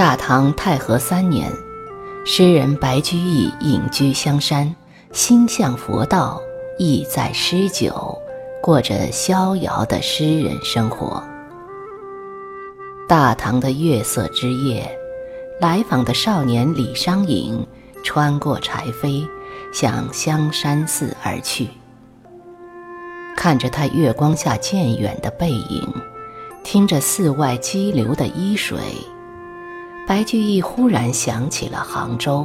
大唐太和三年，诗人白居易隐居香山，心向佛道，意在诗酒，过着逍遥的诗人生活。大唐的月色之夜，来访的少年李商隐穿过柴扉，向香山寺而去。看着他月光下渐远的背影，听着寺外激流的依水。白居易忽然想起了杭州，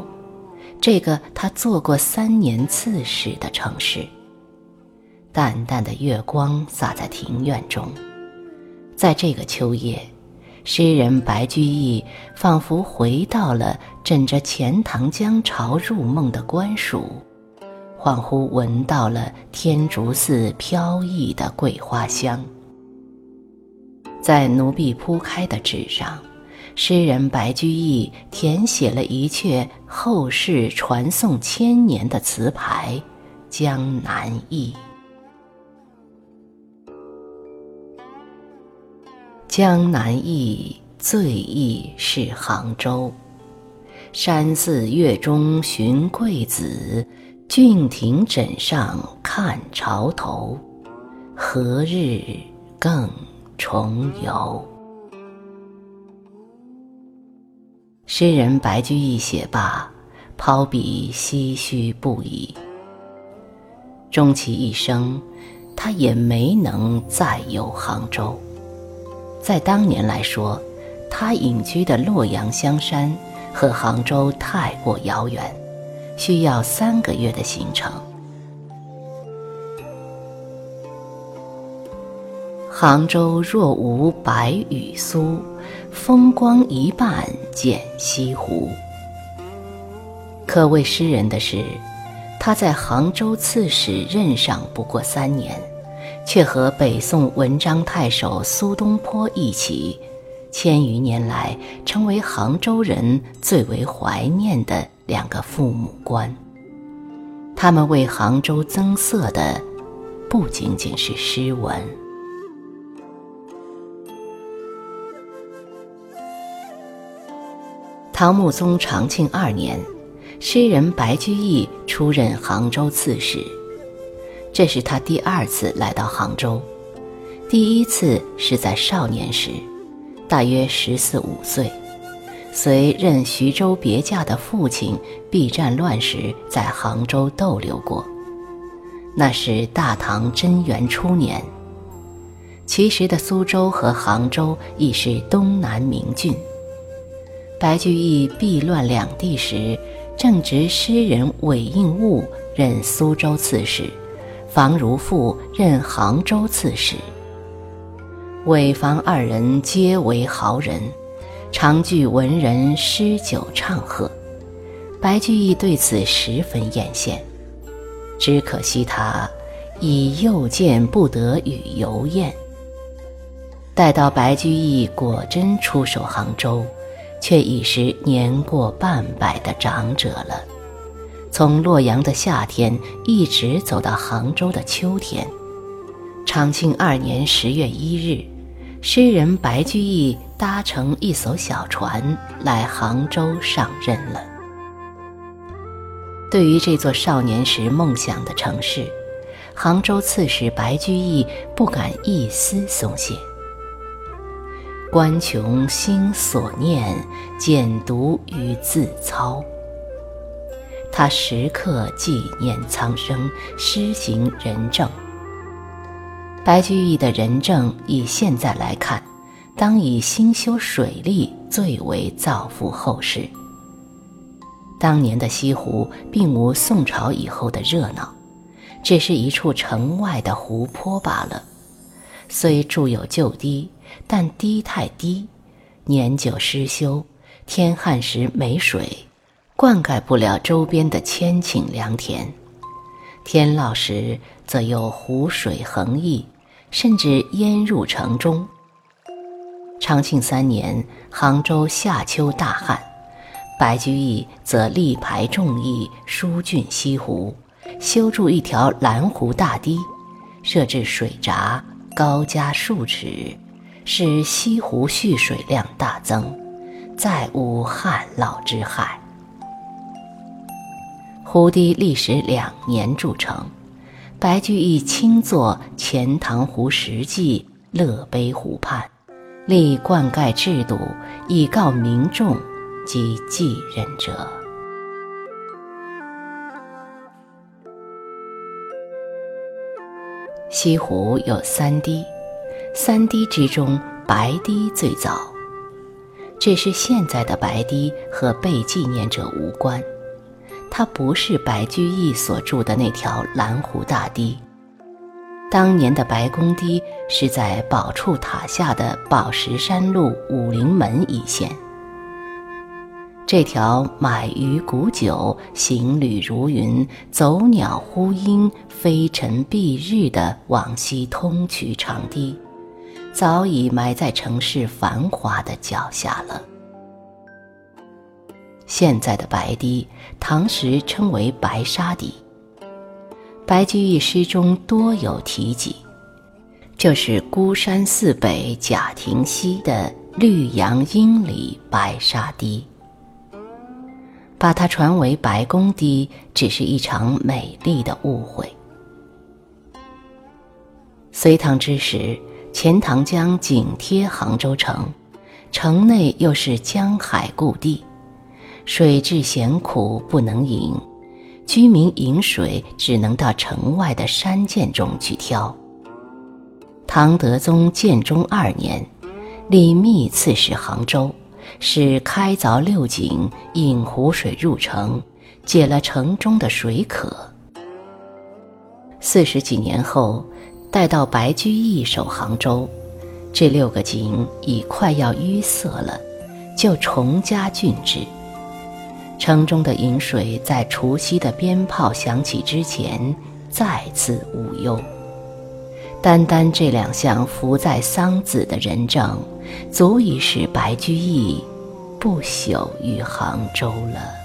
这个他做过三年刺史的城市。淡淡的月光洒在庭院中，在这个秋夜，诗人白居易仿佛回到了枕着钱塘江潮入梦的官署，恍惚闻到了天竺寺飘逸的桂花香，在奴婢铺开的纸上。诗人白居易填写了一阙后世传颂千年的词牌《江南忆》。江南忆，最忆是杭州。山寺月中寻桂子，郡亭枕上看潮头。何日更重游？诗人白居易写罢，抛笔唏嘘不已。终其一生，他也没能再游杭州。在当年来说，他隐居的洛阳香山和杭州太过遥远，需要三个月的行程。杭州若无白雨苏。风光一半见西湖。可谓诗人的是，他在杭州刺史任上不过三年，却和北宋文章太守苏东坡一起，千余年来成为杭州人最为怀念的两个父母官。他们为杭州增色的，不仅仅是诗文。唐穆宗长庆二年，诗人白居易出任杭州刺史，这是他第二次来到杭州。第一次是在少年时，大约十四五岁，随任徐州别驾的父亲避战乱时，在杭州逗留过。那是大唐贞元初年，其时的苏州和杭州已是东南名郡。白居易避乱两地时，正值诗人韦应物任苏州刺史，房如赋任杭州刺史。韦房二人皆为豪人，常聚文人诗酒唱和。白居易对此十分艳羡，只可惜他已幼见不得与游宴。待到白居易果真出守杭州。却已是年过半百的长者了。从洛阳的夏天一直走到杭州的秋天，长庆二年十月一日，诗人白居易搭乘一艘小船来杭州上任了。对于这座少年时梦想的城市，杭州刺史白居易不敢一丝松懈。观穷心所念，简读于自操。他时刻纪念苍生，施行仁政。白居易的仁政，以现在来看，当以兴修水利最为造福后世。当年的西湖并无宋朝以后的热闹，只是一处城外的湖泊罢了。虽筑有旧堤，但堤太低，年久失修，天旱时没水，灌溉不了周边的千顷良田；天涝时，则有湖水横溢，甚至淹入城中。长庆三年，杭州夏秋大旱，白居易则力排众议，疏浚西湖，修筑一条蓝湖大堤，设置水闸。高加数尺，使西湖蓄水量大增，再无旱涝之害。湖堤历时两年筑成，白居易亲作《钱塘湖石记》，乐碑湖畔，立灌溉制度，以告民众及继任者。西湖有三堤，三堤之中，白堤最早。这是现在的白堤和被纪念者无关。它不是白居易所筑的那条蓝湖大堤。当年的白公堤是在宝处塔下的宝石山路武陵门一线。这条买鱼沽酒、行旅如云、走鸟呼鹰、飞尘蔽日的往昔通衢长堤，早已埋在城市繁华的脚下了。现在的白堤，唐时称为白沙堤。白居易诗中多有提及，就是孤山寺北贾亭西的绿杨阴里白沙堤。把它传为白公堤，只是一场美丽的误会。隋唐之时，钱塘江紧贴杭州城，城内又是江海故地。水质咸苦，不能饮，居民饮水只能到城外的山涧中去挑。唐德宗建中二年，李密刺史杭州，使开凿六井，引湖水入城，解了城中的水渴。四十几年后，待到白居易守杭州，这六个井已快要淤塞了，就重加浚治。城中的饮水在除夕的鞭炮响起之前再次无忧。单单这两项福在桑梓的仁政，足以使白居易不朽于杭州了。